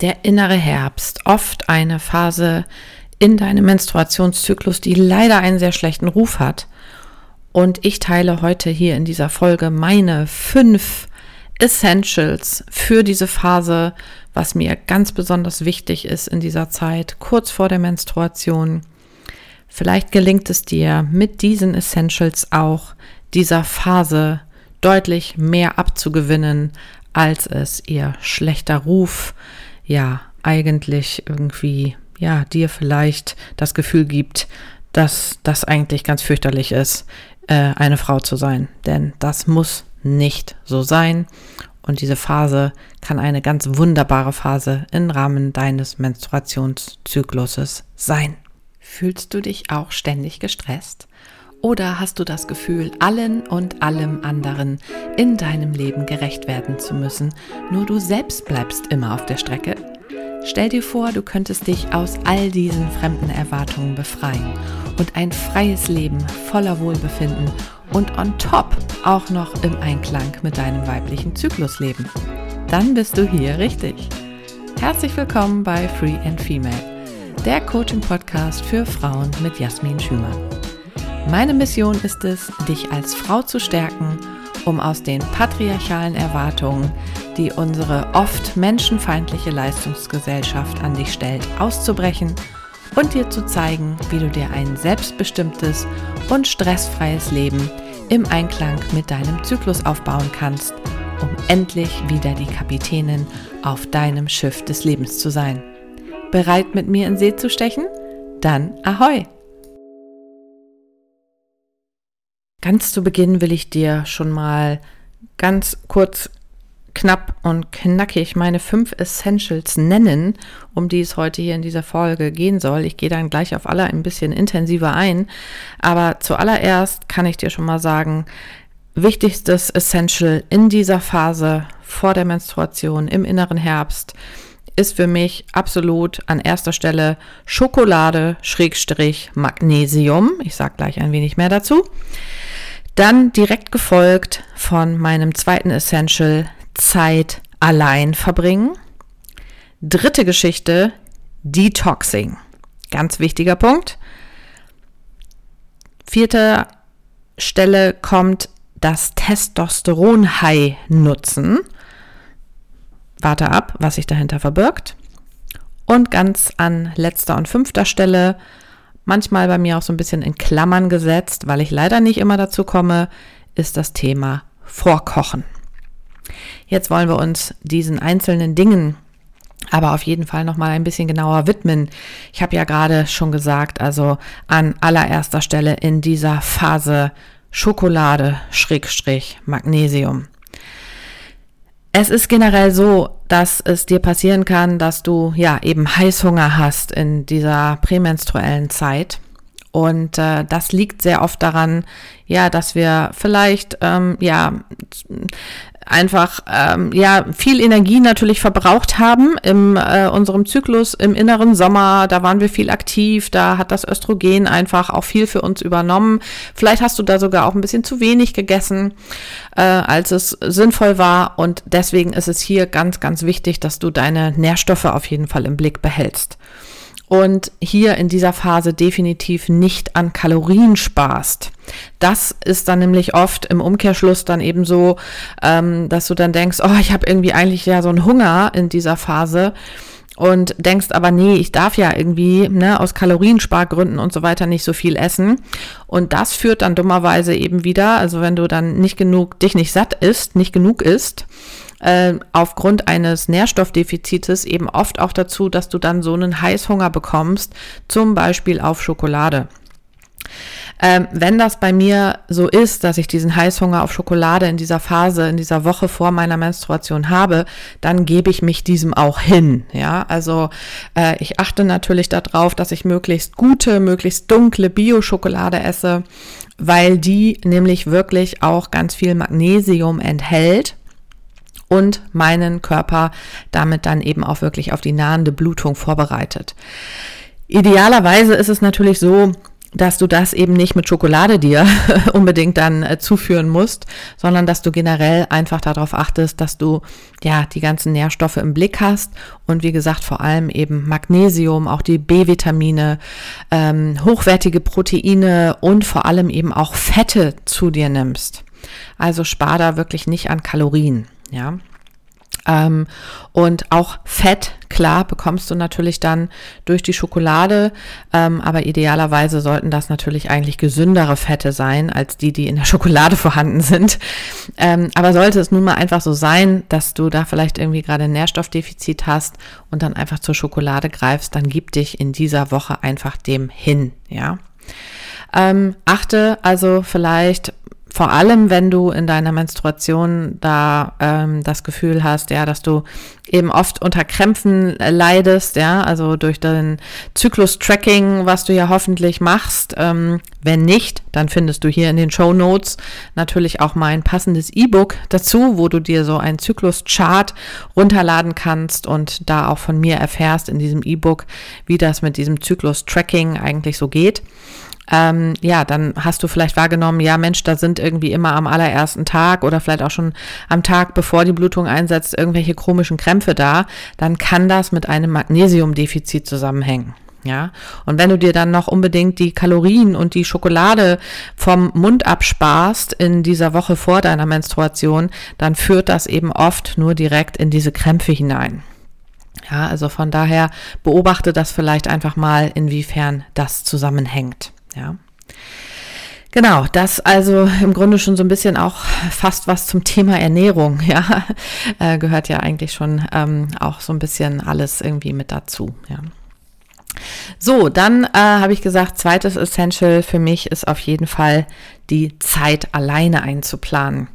der innere Herbst, oft eine Phase in deinem Menstruationszyklus, die leider einen sehr schlechten Ruf hat. Und ich teile heute hier in dieser Folge meine fünf Essentials für diese Phase, was mir ganz besonders wichtig ist in dieser Zeit, kurz vor der Menstruation. Vielleicht gelingt es dir mit diesen Essentials auch dieser Phase deutlich mehr abzugewinnen, als es ihr schlechter Ruf ja eigentlich irgendwie ja dir vielleicht das Gefühl gibt, dass das eigentlich ganz fürchterlich ist, äh, eine Frau zu sein. Denn das muss nicht so sein. Und diese Phase kann eine ganz wunderbare Phase im Rahmen deines Menstruationszykluses sein. Fühlst du dich auch ständig gestresst? Oder hast du das Gefühl, allen und allem anderen in deinem Leben gerecht werden zu müssen, nur du selbst bleibst immer auf der Strecke? Stell dir vor, du könntest dich aus all diesen fremden Erwartungen befreien und ein freies Leben voller Wohlbefinden und on top auch noch im Einklang mit deinem weiblichen Zyklus leben. Dann bist du hier richtig. Herzlich willkommen bei Free and Female, der Coaching-Podcast für Frauen mit Jasmin Schümann. Meine Mission ist es, dich als Frau zu stärken, um aus den patriarchalen Erwartungen, die unsere oft menschenfeindliche Leistungsgesellschaft an dich stellt, auszubrechen und dir zu zeigen, wie du dir ein selbstbestimmtes und stressfreies Leben im Einklang mit deinem Zyklus aufbauen kannst, um endlich wieder die Kapitänin auf deinem Schiff des Lebens zu sein. Bereit mit mir in See zu stechen? Dann ahoi! Ganz zu Beginn will ich dir schon mal ganz kurz, knapp und knackig meine fünf Essentials nennen, um die es heute hier in dieser Folge gehen soll. Ich gehe dann gleich auf alle ein bisschen intensiver ein. Aber zuallererst kann ich dir schon mal sagen, wichtigstes Essential in dieser Phase vor der Menstruation im inneren Herbst ist für mich absolut an erster Stelle Schokolade Schrägstrich Magnesium. Ich sage gleich ein wenig mehr dazu. Dann direkt gefolgt von meinem zweiten Essential Zeit allein verbringen. Dritte Geschichte Detoxing. Ganz wichtiger Punkt. Vierte Stelle kommt das Testosteron-High nutzen. Warte ab, was sich dahinter verbirgt. Und ganz an letzter und fünfter Stelle manchmal bei mir auch so ein bisschen in Klammern gesetzt, weil ich leider nicht immer dazu komme, ist das Thema Vorkochen. Jetzt wollen wir uns diesen einzelnen Dingen aber auf jeden Fall noch mal ein bisschen genauer widmen. Ich habe ja gerade schon gesagt, also an allererster Stelle in dieser Phase Schokolade Schrägstrich Magnesium. Es ist generell so, dass es dir passieren kann, dass du ja eben Heißhunger hast in dieser prämenstruellen Zeit. Und äh, das liegt sehr oft daran, ja, dass wir vielleicht ähm, ja einfach ähm, ja viel Energie natürlich verbraucht haben im äh, unserem Zyklus im inneren Sommer. Da waren wir viel aktiv, da hat das Östrogen einfach auch viel für uns übernommen. Vielleicht hast du da sogar auch ein bisschen zu wenig gegessen, äh, als es sinnvoll war. Und deswegen ist es hier ganz, ganz wichtig, dass du deine Nährstoffe auf jeden Fall im Blick behältst und hier in dieser Phase definitiv nicht an Kalorien sparst. Das ist dann nämlich oft im Umkehrschluss dann eben so, ähm, dass du dann denkst, oh, ich habe irgendwie eigentlich ja so einen Hunger in dieser Phase und denkst aber, nee, ich darf ja irgendwie ne, aus Kalorienspargründen und so weiter nicht so viel essen. Und das führt dann dummerweise eben wieder, also wenn du dann nicht genug, dich nicht satt isst, nicht genug isst, äh, aufgrund eines Nährstoffdefizites eben oft auch dazu, dass du dann so einen Heißhunger bekommst, zum Beispiel auf Schokolade. Ähm, wenn das bei mir so ist, dass ich diesen Heißhunger auf Schokolade in dieser Phase, in dieser Woche vor meiner Menstruation habe, dann gebe ich mich diesem auch hin. Ja, also äh, ich achte natürlich darauf, dass ich möglichst gute, möglichst dunkle Bio-Schokolade esse, weil die nämlich wirklich auch ganz viel Magnesium enthält und meinen Körper damit dann eben auch wirklich auf die nahende Blutung vorbereitet. Idealerweise ist es natürlich so, dass du das eben nicht mit Schokolade dir unbedingt dann äh, zuführen musst, sondern dass du generell einfach darauf achtest, dass du ja die ganzen Nährstoffe im Blick hast und wie gesagt vor allem eben Magnesium, auch die B-Vitamine, ähm, hochwertige Proteine und vor allem eben auch Fette zu dir nimmst. Also spar da wirklich nicht an Kalorien, ja. Ähm, und auch Fett, klar, bekommst du natürlich dann durch die Schokolade, ähm, aber idealerweise sollten das natürlich eigentlich gesündere Fette sein, als die, die in der Schokolade vorhanden sind. Ähm, aber sollte es nun mal einfach so sein, dass du da vielleicht irgendwie gerade ein Nährstoffdefizit hast und dann einfach zur Schokolade greifst, dann gib dich in dieser Woche einfach dem hin, ja. Ähm, achte also vielleicht vor allem, wenn du in deiner Menstruation da ähm, das Gefühl hast, ja, dass du eben oft unter Krämpfen leidest, ja, also durch den Zyklus-Tracking, was du ja hoffentlich machst. Ähm, wenn nicht, dann findest du hier in den Show Notes natürlich auch mein passendes E-Book dazu, wo du dir so einen Zyklus-Chart runterladen kannst und da auch von mir erfährst in diesem E-Book, wie das mit diesem Zyklus-Tracking eigentlich so geht ähm, ja, dann hast du vielleicht wahrgenommen, ja Mensch, da sind irgendwie immer am allerersten Tag oder vielleicht auch schon am Tag, bevor die Blutung einsetzt, irgendwelche chronischen Krämpfe da, dann kann das mit einem Magnesiumdefizit zusammenhängen. Ja, und wenn du dir dann noch unbedingt die Kalorien und die Schokolade vom Mund absparst in dieser Woche vor deiner Menstruation, dann führt das eben oft nur direkt in diese Krämpfe hinein. Ja, also von daher beobachte das vielleicht einfach mal, inwiefern das zusammenhängt. Ja. Genau, das also im Grunde schon so ein bisschen auch fast was zum Thema Ernährung, ja, äh, gehört ja eigentlich schon ähm, auch so ein bisschen alles irgendwie mit dazu, ja. So, dann äh, habe ich gesagt, zweites Essential für mich ist auf jeden Fall die Zeit alleine einzuplanen.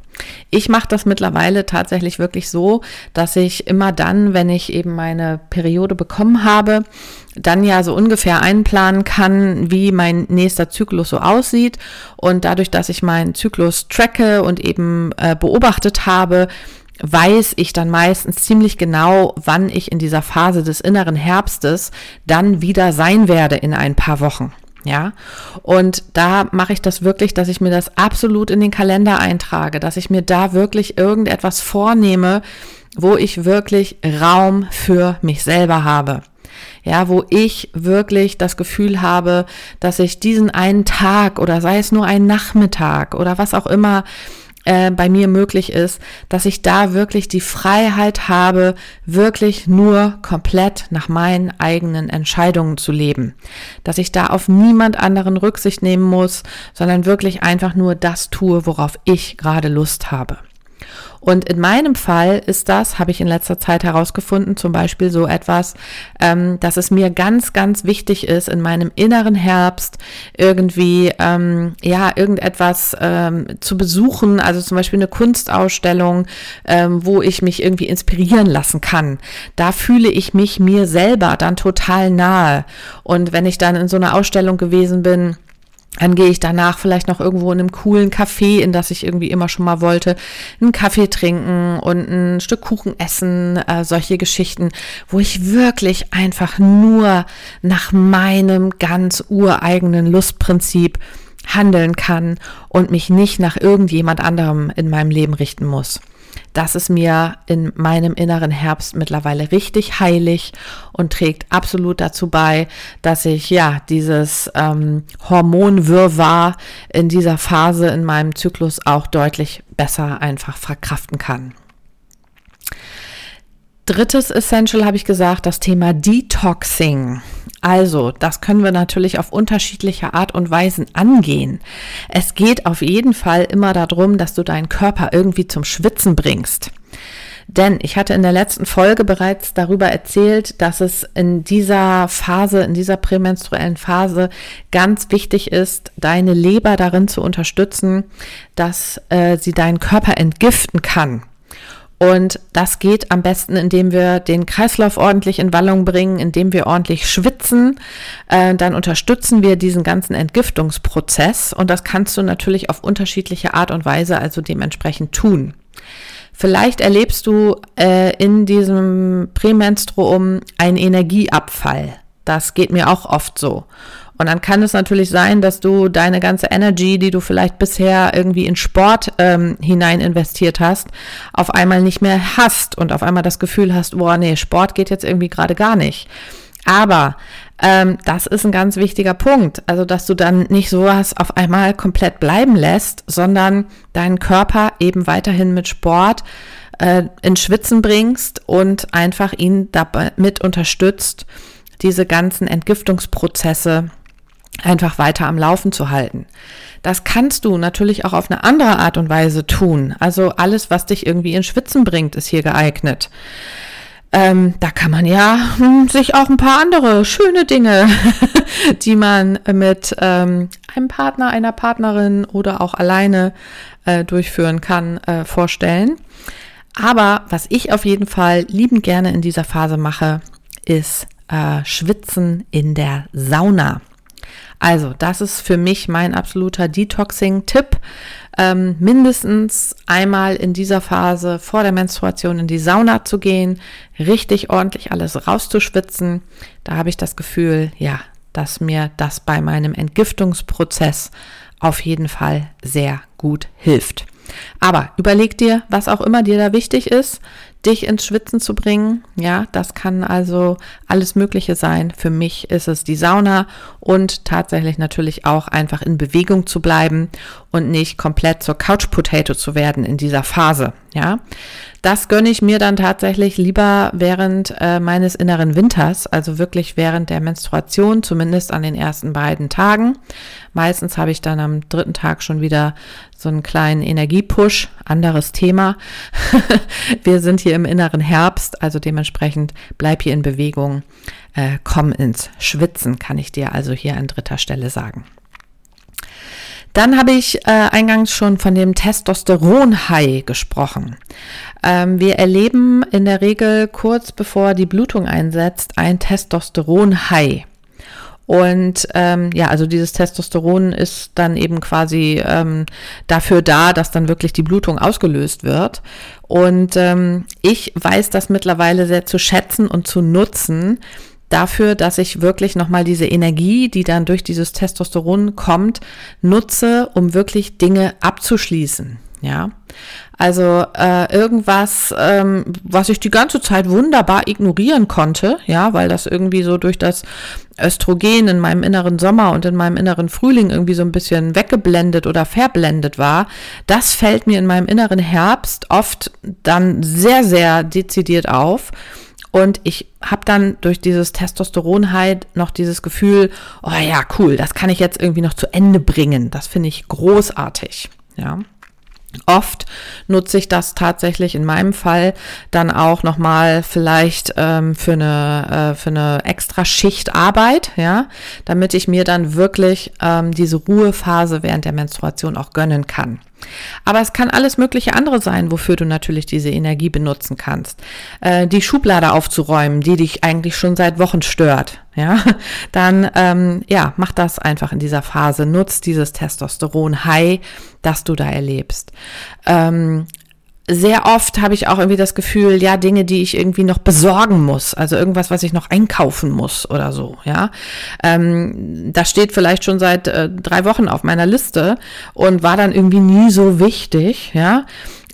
Ich mache das mittlerweile tatsächlich wirklich so, dass ich immer dann, wenn ich eben meine Periode bekommen habe, dann ja so ungefähr einplanen kann, wie mein nächster Zyklus so aussieht. Und dadurch, dass ich meinen Zyklus tracke und eben äh, beobachtet habe, weiß ich dann meistens ziemlich genau, wann ich in dieser Phase des inneren Herbstes dann wieder sein werde in ein paar Wochen. Ja, und da mache ich das wirklich, dass ich mir das absolut in den Kalender eintrage, dass ich mir da wirklich irgendetwas vornehme, wo ich wirklich Raum für mich selber habe. Ja, wo ich wirklich das Gefühl habe, dass ich diesen einen Tag oder sei es nur ein Nachmittag oder was auch immer äh, bei mir möglich ist, dass ich da wirklich die Freiheit habe, wirklich nur komplett nach meinen eigenen Entscheidungen zu leben. Dass ich da auf niemand anderen Rücksicht nehmen muss, sondern wirklich einfach nur das tue, worauf ich gerade Lust habe. Und in meinem Fall ist das, habe ich in letzter Zeit herausgefunden, zum Beispiel so etwas, ähm, dass es mir ganz, ganz wichtig ist, in meinem inneren Herbst irgendwie, ähm, ja, irgendetwas ähm, zu besuchen, also zum Beispiel eine Kunstausstellung, ähm, wo ich mich irgendwie inspirieren lassen kann. Da fühle ich mich mir selber dann total nahe. Und wenn ich dann in so einer Ausstellung gewesen bin, dann gehe ich danach vielleicht noch irgendwo in einem coolen Café, in das ich irgendwie immer schon mal wollte, einen Kaffee trinken und ein Stück Kuchen essen, äh, solche Geschichten, wo ich wirklich einfach nur nach meinem ganz ureigenen Lustprinzip handeln kann und mich nicht nach irgendjemand anderem in meinem Leben richten muss. Das ist mir in meinem inneren Herbst mittlerweile richtig heilig und trägt absolut dazu bei, dass ich ja dieses ähm, Hormonwirrwarr in dieser Phase in meinem Zyklus auch deutlich besser einfach verkraften kann. Drittes Essential habe ich gesagt, das Thema Detoxing. Also, das können wir natürlich auf unterschiedliche Art und Weisen angehen. Es geht auf jeden Fall immer darum, dass du deinen Körper irgendwie zum Schwitzen bringst. Denn ich hatte in der letzten Folge bereits darüber erzählt, dass es in dieser Phase, in dieser prämenstruellen Phase ganz wichtig ist, deine Leber darin zu unterstützen, dass äh, sie deinen Körper entgiften kann. Und das geht am besten, indem wir den Kreislauf ordentlich in Wallung bringen, indem wir ordentlich schwitzen. Äh, dann unterstützen wir diesen ganzen Entgiftungsprozess. Und das kannst du natürlich auf unterschiedliche Art und Weise also dementsprechend tun. Vielleicht erlebst du äh, in diesem Prämenstruum einen Energieabfall. Das geht mir auch oft so. Und dann kann es natürlich sein, dass du deine ganze Energy, die du vielleicht bisher irgendwie in Sport ähm, hinein investiert hast, auf einmal nicht mehr hast und auf einmal das Gefühl hast, boah, nee, Sport geht jetzt irgendwie gerade gar nicht. Aber ähm, das ist ein ganz wichtiger Punkt. Also, dass du dann nicht sowas auf einmal komplett bleiben lässt, sondern deinen Körper eben weiterhin mit Sport äh, ins Schwitzen bringst und einfach ihn damit unterstützt, diese ganzen Entgiftungsprozesse einfach weiter am Laufen zu halten. Das kannst du natürlich auch auf eine andere Art und Weise tun. Also alles, was dich irgendwie in Schwitzen bringt, ist hier geeignet. Ähm, da kann man ja hm, sich auch ein paar andere schöne Dinge, die man mit ähm, einem Partner, einer Partnerin oder auch alleine äh, durchführen kann, äh, vorstellen. Aber was ich auf jeden Fall liebend gerne in dieser Phase mache, ist äh, Schwitzen in der Sauna. Also, das ist für mich mein absoluter Detoxing-Tipp. Ähm, mindestens einmal in dieser Phase vor der Menstruation in die Sauna zu gehen, richtig ordentlich alles rauszuschwitzen. Da habe ich das Gefühl, ja, dass mir das bei meinem Entgiftungsprozess auf jeden Fall sehr gut hilft. Aber überleg dir, was auch immer dir da wichtig ist, dich ins Schwitzen zu bringen. Ja, das kann also alles Mögliche sein. Für mich ist es die Sauna und tatsächlich natürlich auch einfach in Bewegung zu bleiben und nicht komplett zur Couch Potato zu werden in dieser Phase. Ja, das gönne ich mir dann tatsächlich lieber während äh, meines inneren Winters, also wirklich während der Menstruation, zumindest an den ersten beiden Tagen. Meistens habe ich dann am dritten Tag schon wieder so einen kleinen Energiepush. Anderes Thema. Wir sind hier im inneren Herbst, also dementsprechend bleib hier in Bewegung. Äh, komm ins Schwitzen, kann ich dir also hier an dritter Stelle sagen. Dann habe ich äh, eingangs schon von dem Testosteron-High gesprochen. Ähm, wir erleben in der Regel kurz bevor die Blutung einsetzt ein Testosteron-High. Und ähm, ja, also dieses Testosteron ist dann eben quasi ähm, dafür da, dass dann wirklich die Blutung ausgelöst wird. Und ähm, ich weiß das mittlerweile sehr zu schätzen und zu nutzen, dafür, dass ich wirklich nochmal diese Energie, die dann durch dieses Testosteron kommt, nutze, um wirklich Dinge abzuschließen. Ja, also äh, irgendwas, ähm, was ich die ganze Zeit wunderbar ignorieren konnte, ja, weil das irgendwie so durch das Östrogen in meinem inneren Sommer und in meinem inneren Frühling irgendwie so ein bisschen weggeblendet oder verblendet war, das fällt mir in meinem inneren Herbst oft dann sehr, sehr dezidiert auf. Und ich habe dann durch dieses Testosteron halt noch dieses Gefühl, oh ja, cool, das kann ich jetzt irgendwie noch zu Ende bringen. Das finde ich großartig. Ja. Oft nutze ich das tatsächlich in meinem Fall dann auch nochmal vielleicht ähm, für eine äh, für eine extra Schichtarbeit, ja, damit ich mir dann wirklich ähm, diese Ruhephase während der Menstruation auch gönnen kann. Aber es kann alles mögliche andere sein, wofür du natürlich diese Energie benutzen kannst. Äh, die Schublade aufzuräumen, die dich eigentlich schon seit Wochen stört, ja, dann ähm, ja, mach das einfach in dieser Phase. Nutz dieses Testosteron-High, das du da erlebst. Ähm, sehr oft habe ich auch irgendwie das Gefühl, ja, Dinge, die ich irgendwie noch besorgen muss, also irgendwas, was ich noch einkaufen muss oder so, ja. Ähm, das steht vielleicht schon seit äh, drei Wochen auf meiner Liste und war dann irgendwie nie so wichtig, ja.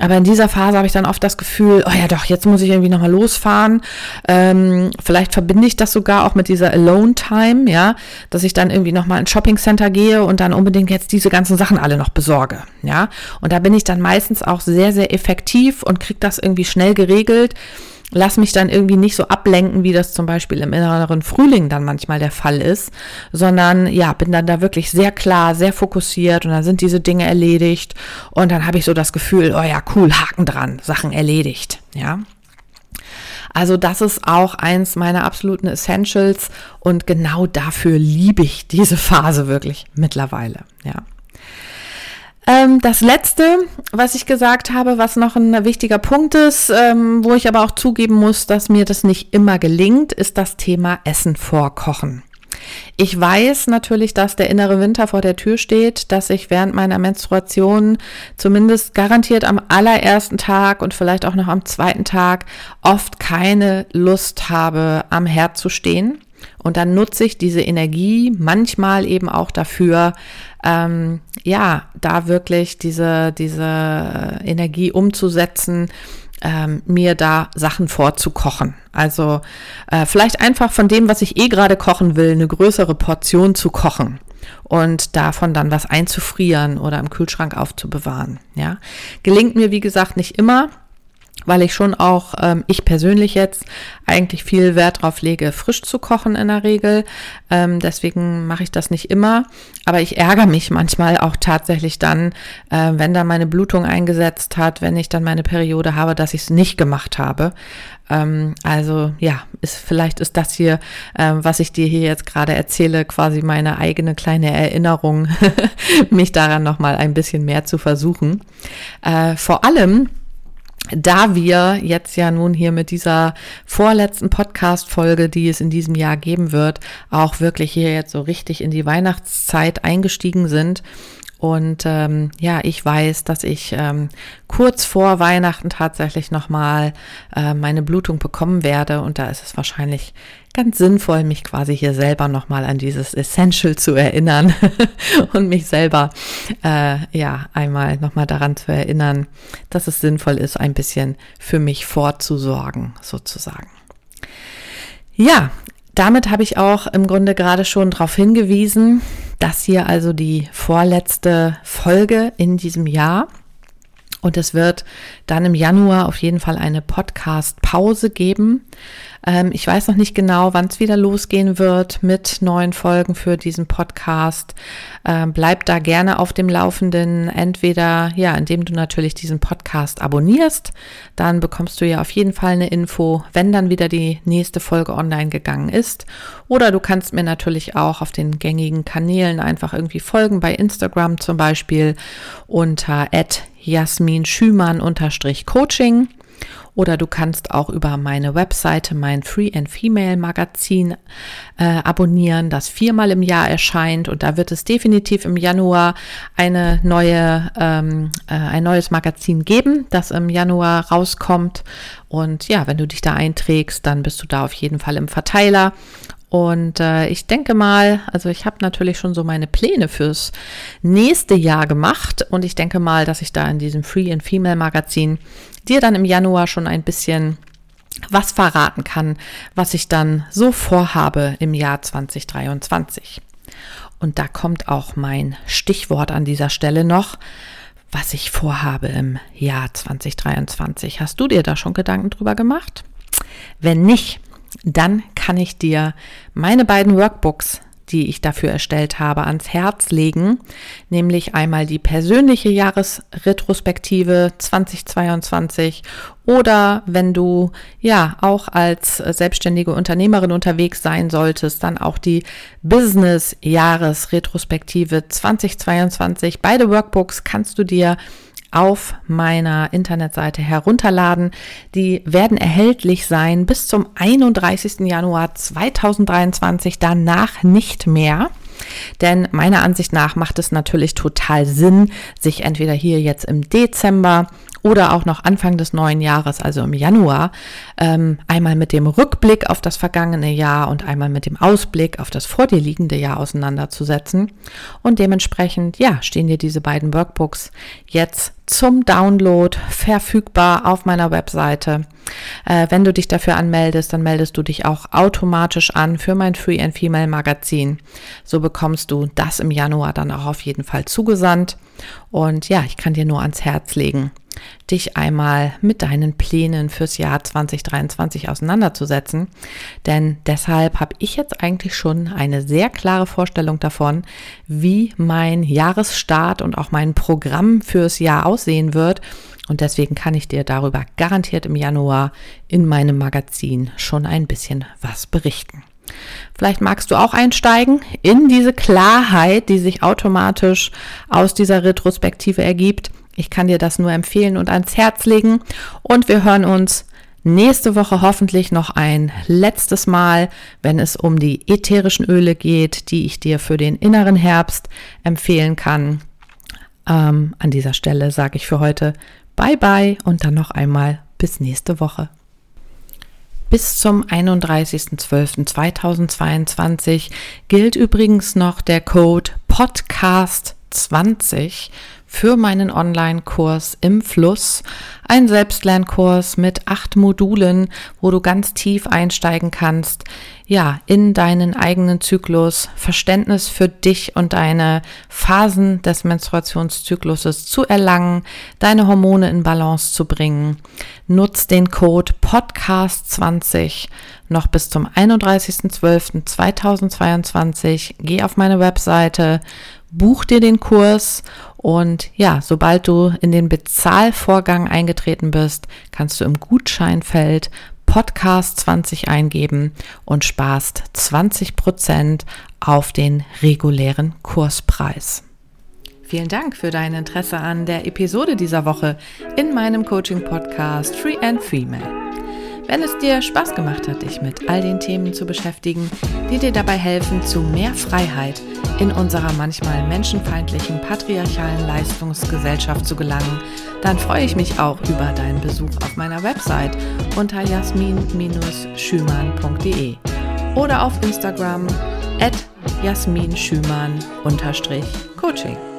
Aber in dieser Phase habe ich dann oft das Gefühl, oh ja doch, jetzt muss ich irgendwie nochmal losfahren. Ähm, vielleicht verbinde ich das sogar auch mit dieser Alone-Time, ja, dass ich dann irgendwie nochmal ins Shopping-Center gehe und dann unbedingt jetzt diese ganzen Sachen alle noch besorge, ja. Und da bin ich dann meistens auch sehr, sehr effektiv und kriege das irgendwie schnell geregelt lass mich dann irgendwie nicht so ablenken, wie das zum Beispiel im inneren Frühling dann manchmal der Fall ist, sondern ja, bin dann da wirklich sehr klar, sehr fokussiert und dann sind diese Dinge erledigt und dann habe ich so das Gefühl, oh ja, cool, Haken dran, Sachen erledigt, ja. Also das ist auch eins meiner absoluten Essentials und genau dafür liebe ich diese Phase wirklich mittlerweile, ja. Ähm, das letzte, was ich gesagt habe, was noch ein wichtiger Punkt ist, ähm, wo ich aber auch zugeben muss, dass mir das nicht immer gelingt, ist das Thema Essen vorkochen. Ich weiß natürlich, dass der innere Winter vor der Tür steht, dass ich während meiner Menstruation zumindest garantiert am allerersten Tag und vielleicht auch noch am zweiten Tag oft keine Lust habe, am Herd zu stehen. Und dann nutze ich diese Energie manchmal eben auch dafür, ähm, ja, da wirklich diese, diese Energie umzusetzen, ähm, mir da Sachen vorzukochen. Also äh, vielleicht einfach von dem, was ich eh gerade kochen will, eine größere Portion zu kochen und davon dann was einzufrieren oder im Kühlschrank aufzubewahren. Ja, gelingt mir wie gesagt nicht immer weil ich schon auch, ähm, ich persönlich jetzt, eigentlich viel Wert drauf lege, frisch zu kochen in der Regel. Ähm, deswegen mache ich das nicht immer. Aber ich ärgere mich manchmal auch tatsächlich dann, äh, wenn da meine Blutung eingesetzt hat, wenn ich dann meine Periode habe, dass ich es nicht gemacht habe. Ähm, also ja, ist, vielleicht ist das hier, äh, was ich dir hier jetzt gerade erzähle, quasi meine eigene kleine Erinnerung, mich daran nochmal ein bisschen mehr zu versuchen. Äh, vor allem, da wir jetzt ja nun hier mit dieser vorletzten Podcast-Folge, die es in diesem Jahr geben wird, auch wirklich hier jetzt so richtig in die Weihnachtszeit eingestiegen sind, und ähm, ja, ich weiß, dass ich ähm, kurz vor Weihnachten tatsächlich nochmal äh, meine Blutung bekommen werde. Und da ist es wahrscheinlich ganz sinnvoll, mich quasi hier selber nochmal an dieses Essential zu erinnern und mich selber äh, ja einmal nochmal daran zu erinnern, dass es sinnvoll ist, ein bisschen für mich vorzusorgen, sozusagen. Ja, damit habe ich auch im Grunde gerade schon darauf hingewiesen, dass hier also die vorletzte Folge in diesem Jahr. Und es wird dann im Januar auf jeden Fall eine Podcast-Pause geben. Ähm, ich weiß noch nicht genau, wann es wieder losgehen wird mit neuen Folgen für diesen Podcast. Ähm, bleib da gerne auf dem Laufenden. Entweder, ja, indem du natürlich diesen Podcast abonnierst. Dann bekommst du ja auf jeden Fall eine Info, wenn dann wieder die nächste Folge online gegangen ist. Oder du kannst mir natürlich auch auf den gängigen Kanälen einfach irgendwie folgen, bei Instagram zum Beispiel unter Jasmin Schümann unterstrich Coaching. Oder du kannst auch über meine Webseite mein Free and Female Magazin äh, abonnieren, das viermal im Jahr erscheint. Und da wird es definitiv im Januar eine neue, ähm, äh, ein neues Magazin geben, das im Januar rauskommt. Und ja, wenn du dich da einträgst, dann bist du da auf jeden Fall im Verteiler. Und äh, ich denke mal, also ich habe natürlich schon so meine Pläne fürs nächste Jahr gemacht und ich denke mal, dass ich da in diesem Free and Female Magazin dir dann im Januar schon ein bisschen was verraten kann, was ich dann so vorhabe im Jahr 2023. Und da kommt auch mein Stichwort an dieser Stelle noch, was ich vorhabe im Jahr 2023. Hast du dir da schon Gedanken drüber gemacht? Wenn nicht, dann kann ich dir meine beiden Workbooks die ich dafür erstellt habe, ans Herz legen, nämlich einmal die persönliche Jahresretrospektive 2022 oder wenn du ja auch als selbstständige Unternehmerin unterwegs sein solltest, dann auch die Business Jahresretrospektive 2022. Beide Workbooks kannst du dir auf meiner Internetseite herunterladen. Die werden erhältlich sein bis zum 31. Januar 2023, danach nicht mehr. Denn meiner Ansicht nach macht es natürlich total Sinn, sich entweder hier jetzt im Dezember oder auch noch Anfang des neuen Jahres, also im Januar, ähm, einmal mit dem Rückblick auf das vergangene Jahr und einmal mit dem Ausblick auf das vor dir liegende Jahr auseinanderzusetzen. Und dementsprechend, ja, stehen dir diese beiden Workbooks jetzt zum Download verfügbar auf meiner Webseite. Äh, wenn du dich dafür anmeldest, dann meldest du dich auch automatisch an für mein Free and Female Magazin. So bekommst du das im Januar dann auch auf jeden Fall zugesandt. Und ja, ich kann dir nur ans Herz legen, dich einmal mit deinen Plänen fürs Jahr 2023 auseinanderzusetzen. Denn deshalb habe ich jetzt eigentlich schon eine sehr klare Vorstellung davon, wie mein Jahresstart und auch mein Programm fürs Jahr aussehen wird. Und deswegen kann ich dir darüber garantiert im Januar in meinem Magazin schon ein bisschen was berichten. Vielleicht magst du auch einsteigen in diese Klarheit, die sich automatisch aus dieser Retrospektive ergibt. Ich kann dir das nur empfehlen und ans Herz legen. Und wir hören uns nächste Woche hoffentlich noch ein letztes Mal, wenn es um die ätherischen Öle geht, die ich dir für den inneren Herbst empfehlen kann. Ähm, an dieser Stelle sage ich für heute Bye bye und dann noch einmal bis nächste Woche. Bis zum 31.12.2022 gilt übrigens noch der Code Podcast20 für meinen Online-Kurs im Fluss. Ein Selbstlernkurs mit acht Modulen, wo du ganz tief einsteigen kannst, ja, in deinen eigenen Zyklus, Verständnis für dich und deine Phasen des Menstruationszykluses zu erlangen, deine Hormone in Balance zu bringen. Nutz den Code Podcast20 noch bis zum 31.12.2022. Geh auf meine Webseite, buch dir den Kurs und ja, sobald du in den Bezahlvorgang eingetreten bist, kannst du im Gutscheinfeld Podcast 20 eingeben und sparst 20 Prozent auf den regulären Kurspreis. Vielen Dank für dein Interesse an der Episode dieser Woche in meinem Coaching Podcast Free and Female. Wenn es dir Spaß gemacht hat, dich mit all den Themen zu beschäftigen, die dir dabei helfen, zu mehr Freiheit in unserer manchmal menschenfeindlichen patriarchalen Leistungsgesellschaft zu gelangen, dann freue ich mich auch über deinen Besuch auf meiner Website unter jasmin-schümann.de oder auf Instagram at jasminschümann-coaching.